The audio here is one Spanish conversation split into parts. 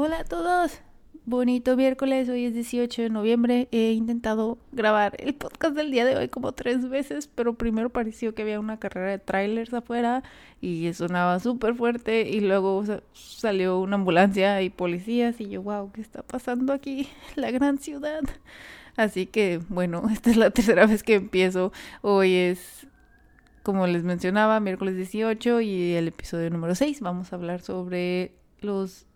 Hola a todos. Bonito miércoles, hoy es 18 de noviembre. He intentado grabar el podcast del día de hoy como tres veces, pero primero pareció que había una carrera de trailers afuera y sonaba súper fuerte y luego salió una ambulancia y policías y yo, wow, ¿qué está pasando aquí? La gran ciudad. Así que, bueno, esta es la tercera vez que empiezo. Hoy es como les mencionaba, miércoles 18 y el episodio número 6 vamos a hablar sobre los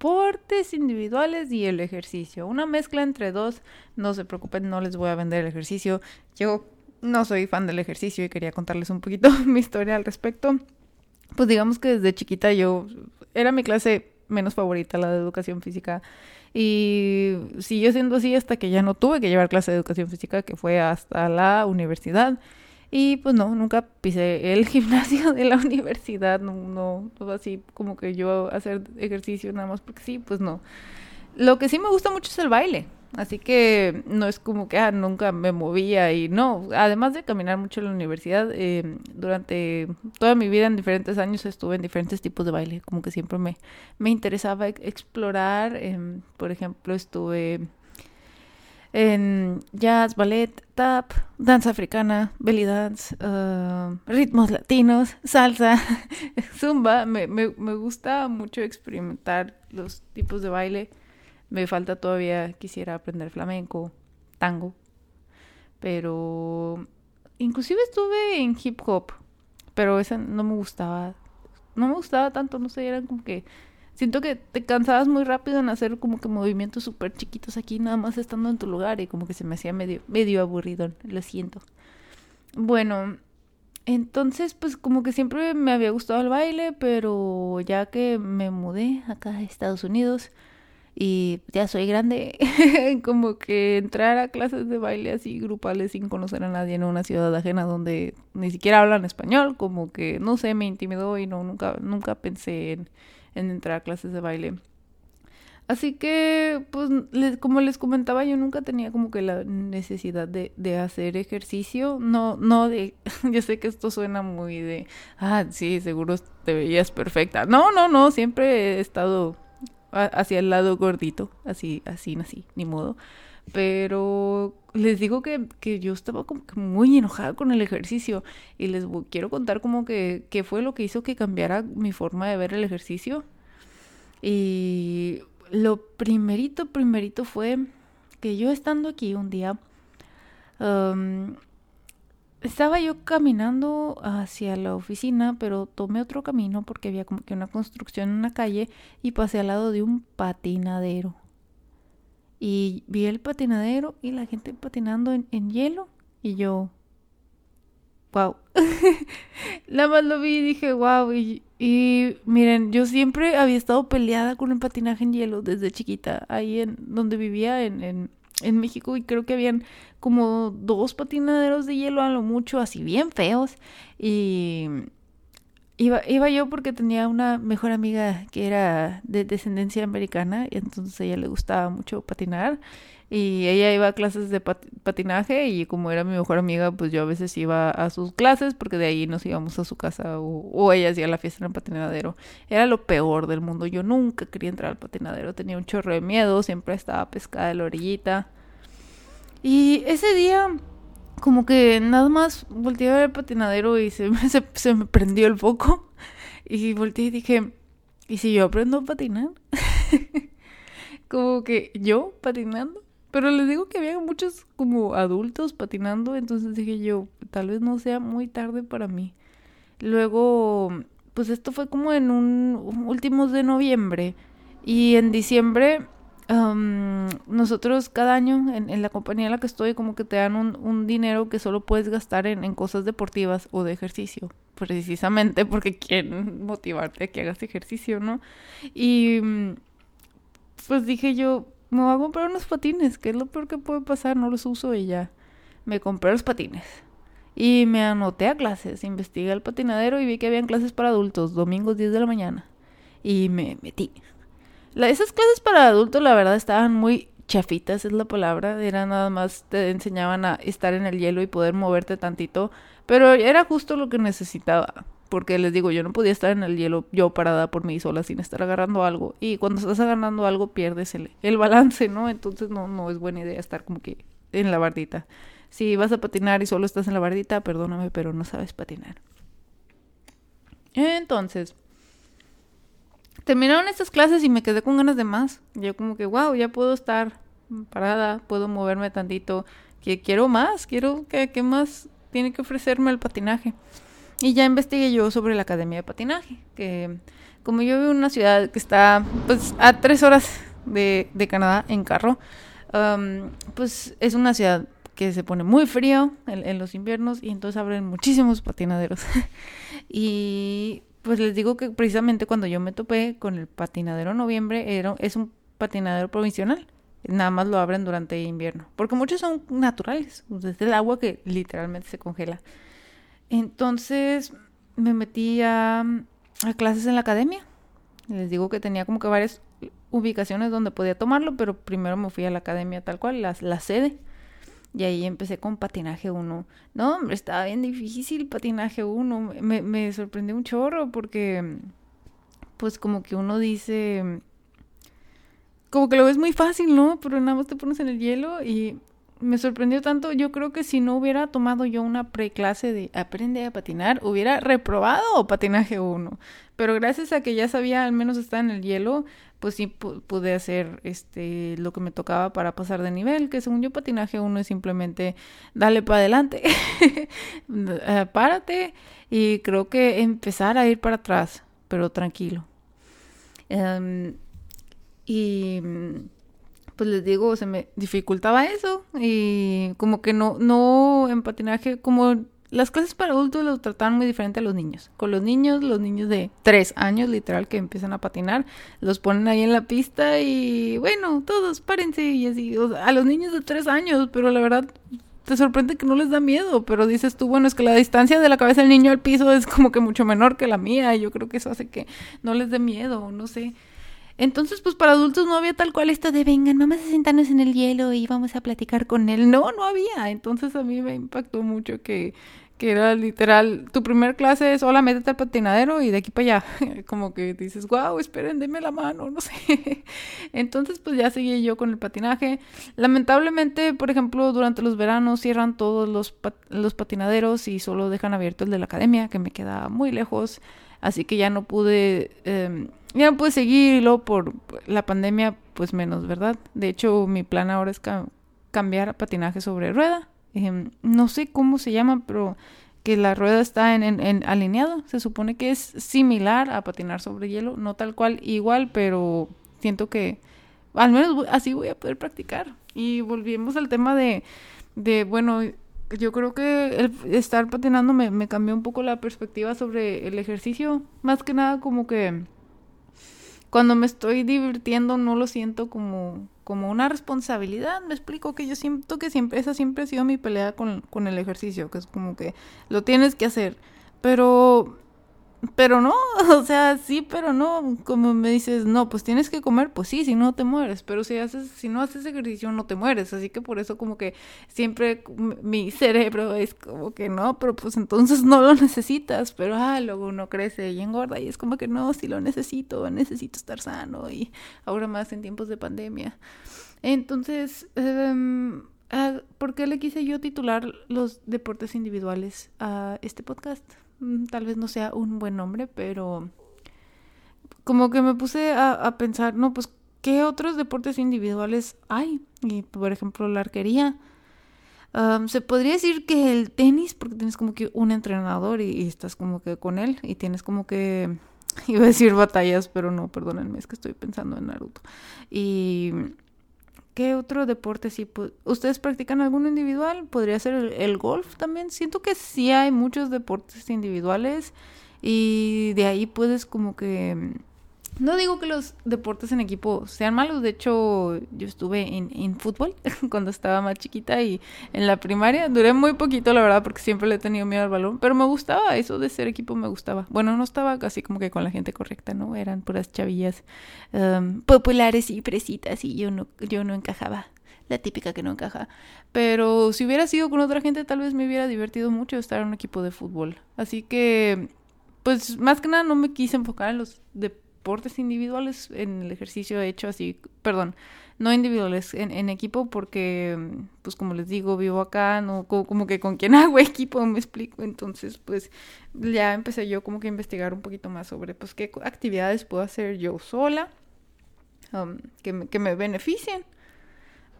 deportes individuales y el ejercicio. Una mezcla entre dos. No se preocupen, no les voy a vender el ejercicio. Yo no soy fan del ejercicio y quería contarles un poquito mi historia al respecto. Pues digamos que desde chiquita yo era mi clase menos favorita, la de educación física. Y siguió siendo así hasta que ya no tuve que llevar clase de educación física, que fue hasta la universidad. Y pues no, nunca pisé el gimnasio de la universidad, no, no, todo así como que yo hacer ejercicio nada más porque sí, pues no. Lo que sí me gusta mucho es el baile, así que no es como que ah, nunca me movía y no, además de caminar mucho en la universidad, eh, durante toda mi vida en diferentes años estuve en diferentes tipos de baile, como que siempre me, me interesaba explorar, em, por ejemplo estuve en jazz, ballet, tap, danza africana, belly dance, uh, ritmos latinos, salsa, zumba. Me, me, me, gusta mucho experimentar los tipos de baile. Me falta todavía, quisiera aprender flamenco, tango. Pero inclusive estuve en hip hop, pero esa no me gustaba. No me gustaba tanto, no sé, eran como que siento que te cansabas muy rápido en hacer como que movimientos súper chiquitos aquí, nada más estando en tu lugar y como que se me hacía medio, medio aburrido, lo siento. Bueno, entonces pues como que siempre me había gustado el baile, pero ya que me mudé acá a Estados Unidos y ya soy grande, como que entrar a clases de baile así grupales sin conocer a nadie en una ciudad ajena donde ni siquiera hablan español, como que no sé, me intimidó y no nunca nunca pensé en en entrar a clases de baile. Así que, pues, como les comentaba, yo nunca tenía como que la necesidad de, de hacer ejercicio. No, no de, yo sé que esto suena muy de, ah, sí, seguro te veías perfecta. No, no, no, siempre he estado hacia el lado gordito, así, así nací, ni modo. Pero les digo que, que yo estaba como que muy enojada con el ejercicio y les quiero contar como que, que fue lo que hizo que cambiara mi forma de ver el ejercicio. Y lo primerito, primerito fue que yo estando aquí un día, estaba yo caminando hacia la oficina, pero tomé otro camino porque había como que una construcción en una calle y pasé al lado de un patinadero. Y vi el patinadero y la gente patinando en, hielo y yo, wow. Nada más lo vi y dije, wow. Y, y, miren, yo siempre había estado peleada con el patinaje en hielo desde chiquita, ahí en donde vivía en, en, en México y creo que habían como dos patinaderos de hielo a lo mucho, así bien feos. Y Iba, iba yo porque tenía una mejor amiga que era de descendencia americana y entonces a ella le gustaba mucho patinar y ella iba a clases de patinaje y como era mi mejor amiga pues yo a veces iba a sus clases porque de ahí nos íbamos a su casa o, o ella hacía la fiesta en el patinadero. Era lo peor del mundo, yo nunca quería entrar al patinadero, tenía un chorro de miedo, siempre estaba pescada de la orillita. Y ese día como que nada más volteé a ver el patinadero y se, se, se me prendió el foco. Y volteé y dije, ¿y si yo aprendo a patinar? como que yo patinando. Pero les digo que había muchos como adultos patinando, entonces dije yo, tal vez no sea muy tarde para mí. Luego, pues esto fue como en un últimos de noviembre y en diciembre nosotros cada año en, la compañía en la que estoy como que te dan un, dinero que solo puedes gastar en, cosas deportivas o de ejercicio, precisamente porque quieren motivarte a que hagas ejercicio, ¿no? Y pues dije yo, me voy a comprar unos patines, que es lo peor que puede pasar, no los uso y ya. Me compré los patines. Y me anoté a clases, investigué el patinadero y vi que habían clases para adultos, domingos 10 de la mañana. Y me metí esas clases para adultos, la verdad, estaban muy chafitas, es la palabra. Era nada más, te enseñaban a estar en el hielo y poder moverte tantito. Pero era justo lo que necesitaba. porque les digo, yo no podía estar en el hielo yo parada por mí sola sin estar agarrando algo. Y cuando estás agarrando algo pierdes el, el balance, ¿no? Entonces no, no es buena idea estar como que en la bardita. Si vas a patinar y solo estás en la bardita, perdóname, pero no sabes patinar. Entonces, terminaron estas clases y me quedé con ganas de más. Yo como que, wow, ya puedo estar parada, puedo moverme tantito, que quiero más, quiero que, más tiene que ofrecerme el patinaje. Y ya investigué yo sobre la Academia de Patinaje, que como yo vivo en una ciudad que está pues a tres horas de, de Canadá en carro, pues es una ciudad que se pone muy frío en, los inviernos y entonces abren muchísimos patinaderos. y pues les digo que precisamente cuando yo me topé con el patinadero noviembre, era, es un patinadero provisional. Nada más lo abren durante invierno. Porque muchos son naturales. Desde el agua que literalmente se congela. Entonces me metí a, clases en la academia. Les digo que tenía como que varias ubicaciones donde podía tomarlo, pero primero me fui a la academia tal cual, la, la sede. Y ahí empecé con patinaje 1. No, hombre, estaba bien difícil patinaje 1. Me, me sorprendió un chorro porque, pues como que uno dice, como que lo ves muy fácil, ¿no? Pero nada más te pones en el hielo y me sorprendió tanto. Yo creo que si no hubiera tomado yo una preclase de aprende a patinar, hubiera reprobado patinaje 1. Pero gracias a que ya sabía al menos estar en el hielo, pues sí pude hacer este lo que me tocaba para pasar de nivel, que según yo patinaje 1 es simplemente dale para adelante, eh, párate y creo que empezar a ir para atrás, pero tranquilo. Em, y pues les digo, se me dificultaba eso y como que no, no en patinaje, como las clases para adultos lo trataban muy diferente a los niños. Con los niños, los niños de tres años, literal, que empiezan a patinar, los ponen ahí en la pista y bueno, todos párense y así. a los niños de tres años, pero la verdad te sorprende que no les da miedo, pero dices tú, bueno, es que la distancia de la cabeza del niño al piso es como que mucho menor que la mía. Y yo creo que eso hace que no les dé miedo, no sé. Entonces, pues para adultos no había tal cual esto de vengan, vamos a sentarnos en el hielo y vamos a platicar con él. No, no había. Entonces a mí me impactó mucho que, que era literal, tu primer clase es hola, métete al patinadero y de aquí para allá. Como que dices, wow, esperen, denme la mano, no sé. Entonces, pues ya seguí yo con el patinaje. Lamentablemente, por ejemplo, durante los veranos cierran todos los, los patinaderos y solo dejan abierto el de la academia, que me queda muy lejos. Así que ya no pude. Eh, ya pude seguirlo por la pandemia, pues menos, ¿verdad? De hecho, mi plan ahora es cambiar a patinaje sobre rueda. Em, no sé cómo se llama, pero que la rueda está en, en, alineado. Se supone que es similar a patinar sobre hielo, no tal cual igual, pero siento que al menos así voy a poder practicar. Y volvimos al tema de, de bueno, yo creo que el estar patinando me, me cambió un poco la perspectiva sobre el ejercicio. Más que nada como que cuando me estoy divirtiendo no lo siento como, como una responsabilidad. Me explico que yo siento que siempre, esa siempre ha sido mi pelea con, con el ejercicio, que es como que lo tienes que hacer. Pero pero no, o sea, sí, pero no, como me dices, no, pues tienes que comer, pues sí, si no te mueres, pero si haces, si no haces ejercicio no te mueres, así que por eso como que siempre mi cerebro es como que no, pero pues entonces no lo necesitas, pero ah, luego uno crece y engorda y es como que no, si lo necesito, necesito estar sano y ahora más en tiempos de pandemia. Entonces, eh, ¿por qué le quise yo titular los deportes individuales a este podcast? Mm, tal vez no sea un buen nombre, pero como que me puse a, pensar, no, pues, ¿qué otros deportes individuales hay? Y, por ejemplo, la arquería. se podría decir que el tenis, porque tienes como que un entrenador y, estás como que con él y tienes como que, iba a decir batallas, pero no, perdónenme, es que estoy pensando en Naruto. Y ¿Qué otro deporte sí? ¿Ustedes practican alguno individual? ¿Podría ser el, golf también? Siento que sí hay muchos deportes individuales y de ahí puedes como que no digo que los deportes en equipo sean malos, de hecho yo estuve en, en, fútbol cuando estaba más chiquita y en la primaria duré muy poquito la verdad porque siempre le he tenido miedo al balón, pero me gustaba, eso de ser equipo me gustaba. Bueno, no estaba casi como que con la gente correcta, ¿no? Eran puras chavillas um, populares y fresitas y yo no, yo no encajaba la típica que no encaja. Pero si hubiera sido con otra gente, tal vez me hubiera divertido mucho estar en un equipo de fútbol. Así que pues más que nada no me quise enfocar en los deportes individuales, en el ejercicio hecho así, perdón, no individuales, en, equipo, porque, pues como les digo, vivo acá, no como, que con quien hago equipo, me explico. Entonces, pues ya empecé yo como que a investigar un poquito más sobre, pues, qué actividades puedo hacer yo sola, um, que, me, que me beneficien.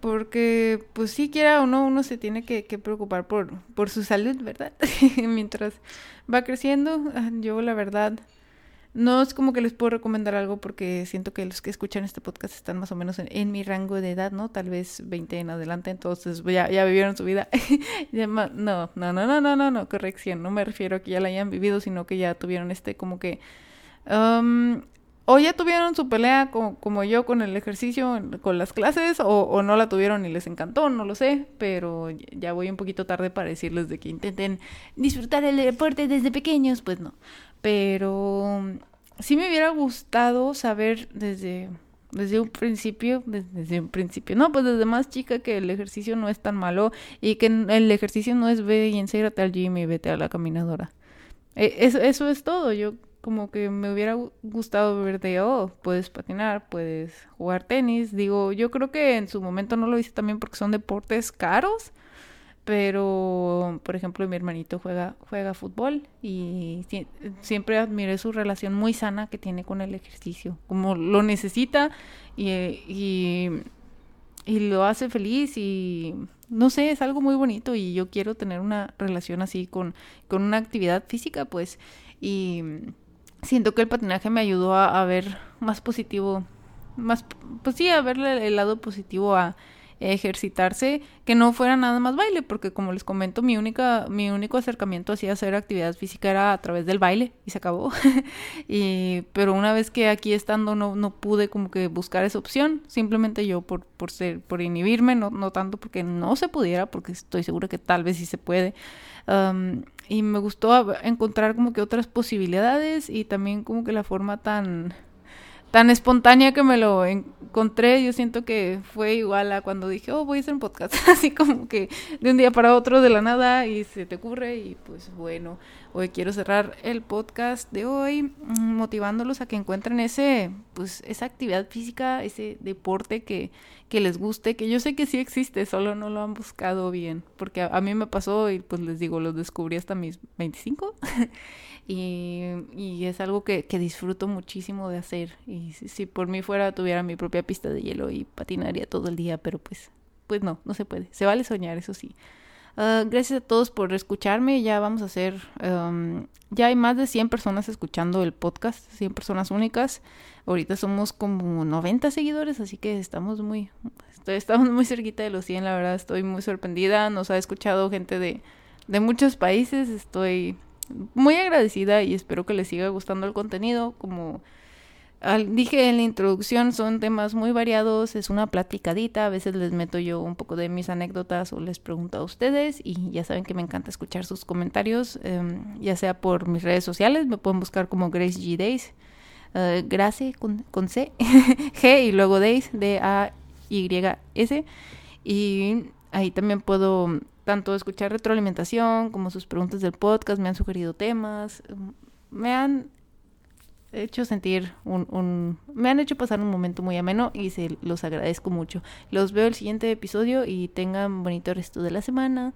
Porque, pues sí, quiera o no, uno se tiene que, que preocupar por, por su salud, ¿verdad? Mientras va creciendo, ah, yo la verdad no es como que les puedo recomendar algo porque siento que los que escuchan este podcast están más o menos en, mi rango de edad, ¿no? Tal vez 20 en adelante, entonces ya, ya vivieron su vida. no, no, no, no, no, no, no, corrección. No me refiero a que ya la hayan vivido, sino que ya tuvieron este como que... Um, o ya tuvieron su pelea como, yo con el ejercicio, con las clases, o, no la tuvieron y les encantó, no lo sé, pero ya voy un poquito tarde para decirles de que intenten disfrutar el deporte desde pequeños, pues no. Pero sí me hubiera gustado saber desde, desde un principio, desde, un principio, no, pues desde más chica que el ejercicio no es tan malo y que el ejercicio no es ve y ensérate al gym y vete a la caminadora. E, eso, eso es todo, yo como que me hubiera gustado ver de, oh, puedes patinar, puedes jugar tenis. Digo, yo creo que en su momento no lo hice también porque son deportes caros, pero por ejemplo mi hermanito juega juega fútbol y siempre admiré su relación muy sana que tiene con el ejercicio como lo necesita y, y, lo hace feliz y no sé es algo muy bonito y yo quiero tener una relación así con con una actividad física pues y siento que el patinaje me ayudó a, ver más positivo más pues sí a verle el lado positivo a ejercitarse, que no fuera nada más baile, porque como les comento, mi única, mi único acercamiento hacia hacer actividad física era a través del baile y se acabó. y, pero una vez que aquí estando no, no pude como que buscar esa opción, simplemente yo por, por ser, por inhibirme, no, no tanto porque no se pudiera, porque estoy segura que tal vez sí se puede. Y me gustó encontrar como que otras posibilidades y también como que la forma tan tan espontánea que me lo encontré, yo siento que fue igual a cuando dije, oh, voy a hacer un podcast, así como que de un día para otro de la nada y se te ocurre y pues bueno, hoy quiero cerrar el podcast de hoy mm, motivándolos a que encuentren ese, pues esa actividad física, ese deporte que, que les guste, que yo sé que sí existe, solo no lo han buscado bien, porque a, mí me pasó y pues les digo, lo descubrí hasta mis 25 y, es algo que, disfruto muchísimo de hacer. Y si, por mí fuera, tuviera mi propia pista de hielo y patinaría todo el día, pero pues, pues no, no se puede. Se vale soñar, eso sí. Ah, gracias a todos por escucharme. Ya vamos a hacer, ya hay más de 100 personas escuchando el podcast, 100 personas únicas. Ahorita somos como 90 seguidores, así que estamos muy, estamos muy cerquita de los 100, la verdad estoy muy sorprendida. Nos ha escuchado gente de, de muchos países, estoy muy agradecida y espero que les siga gustando el contenido. Como dije en la introducción, son temas muy variados, es una platicadita, a veces les meto yo un poco de mis anécdotas o les pregunto a ustedes y ya saben que me encanta escuchar sus comentarios, em, ya sea por mis redes sociales, me pueden buscar como Grace G Days, uh, Grace con, con C, G y luego Days, D-A-Y-S, y ahí también puedo tanto escuchar retroalimentación como sus preguntas del podcast, me han sugerido temas, me han hecho sentir un, me han hecho pasar un momento muy ameno y se los agradezco mucho. Los veo el siguiente episodio y tengan bonito resto de la semana.